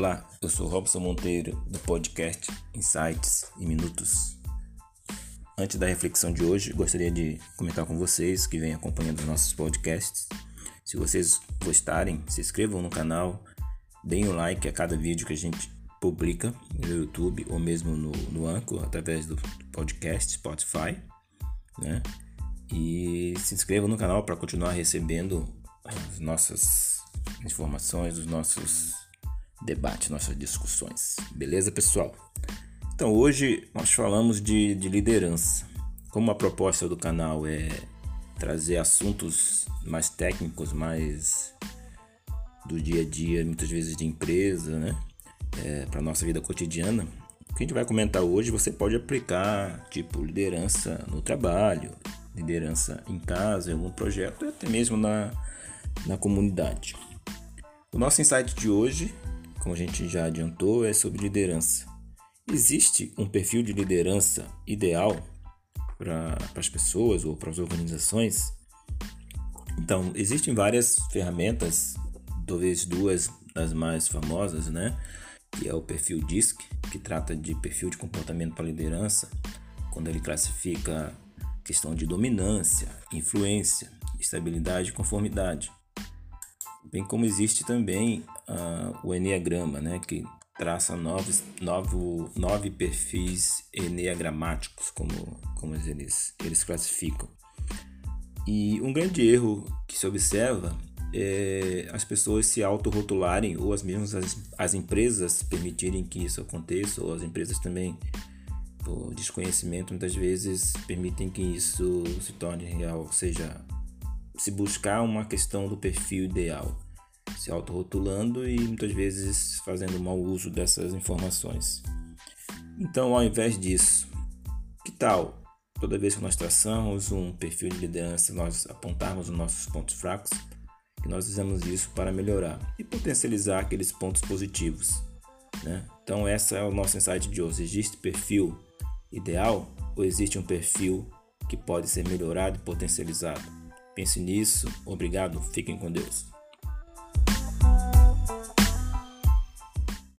Olá, eu sou Robson Monteiro do podcast Insights em Minutos. Antes da reflexão de hoje, gostaria de comentar com vocês que vêm acompanhando nossos podcasts. Se vocês gostarem, se inscrevam no canal, deem um like a cada vídeo que a gente publica no YouTube ou mesmo no, no Anchor, através do podcast Spotify, né? E se inscrevam no canal para continuar recebendo as nossas informações, os nossos debates, nossas discussões. Beleza, pessoal? Então, hoje nós falamos de, de liderança. Como a proposta do canal é trazer assuntos mais técnicos, mais do dia a dia, muitas vezes de empresa, né? É, para nossa vida cotidiana. O que a gente vai comentar hoje você pode aplicar, tipo, liderança no trabalho, liderança em casa, em algum projeto, até mesmo na, na comunidade. O nosso insight de hoje, como a gente já adiantou, é sobre liderança. Existe um perfil de liderança ideal para as pessoas ou para as organizações? Então, existem várias ferramentas, talvez duas das mais famosas, né? Que é o perfil DISC, que trata de perfil de comportamento para liderança, quando ele classifica questão de dominância, influência, estabilidade e conformidade. Bem como existe também uh, o Enneagrama, né, que traça novos, novo, nove perfis enneagramáticos, como, como eles, eles classificam. E um grande erro que se observa é as pessoas se autorrotularem ou as mesmas as, as empresas permitirem que isso aconteça, ou as empresas também por desconhecimento muitas vezes permitem que isso se torne real, ou seja, se buscar uma questão do perfil ideal, se autorrotulando e muitas vezes fazendo mau uso dessas informações. Então, ao invés disso, que tal toda vez que nós traçamos um perfil de liderança, nós apontarmos os nossos pontos fracos, que nós fizemos isso para melhorar e potencializar aqueles pontos positivos. Né? Então, essa é o nosso insight de hoje. Existe perfil ideal ou existe um perfil que pode ser melhorado e potencializado? Pense nisso. Obrigado. Fiquem com Deus.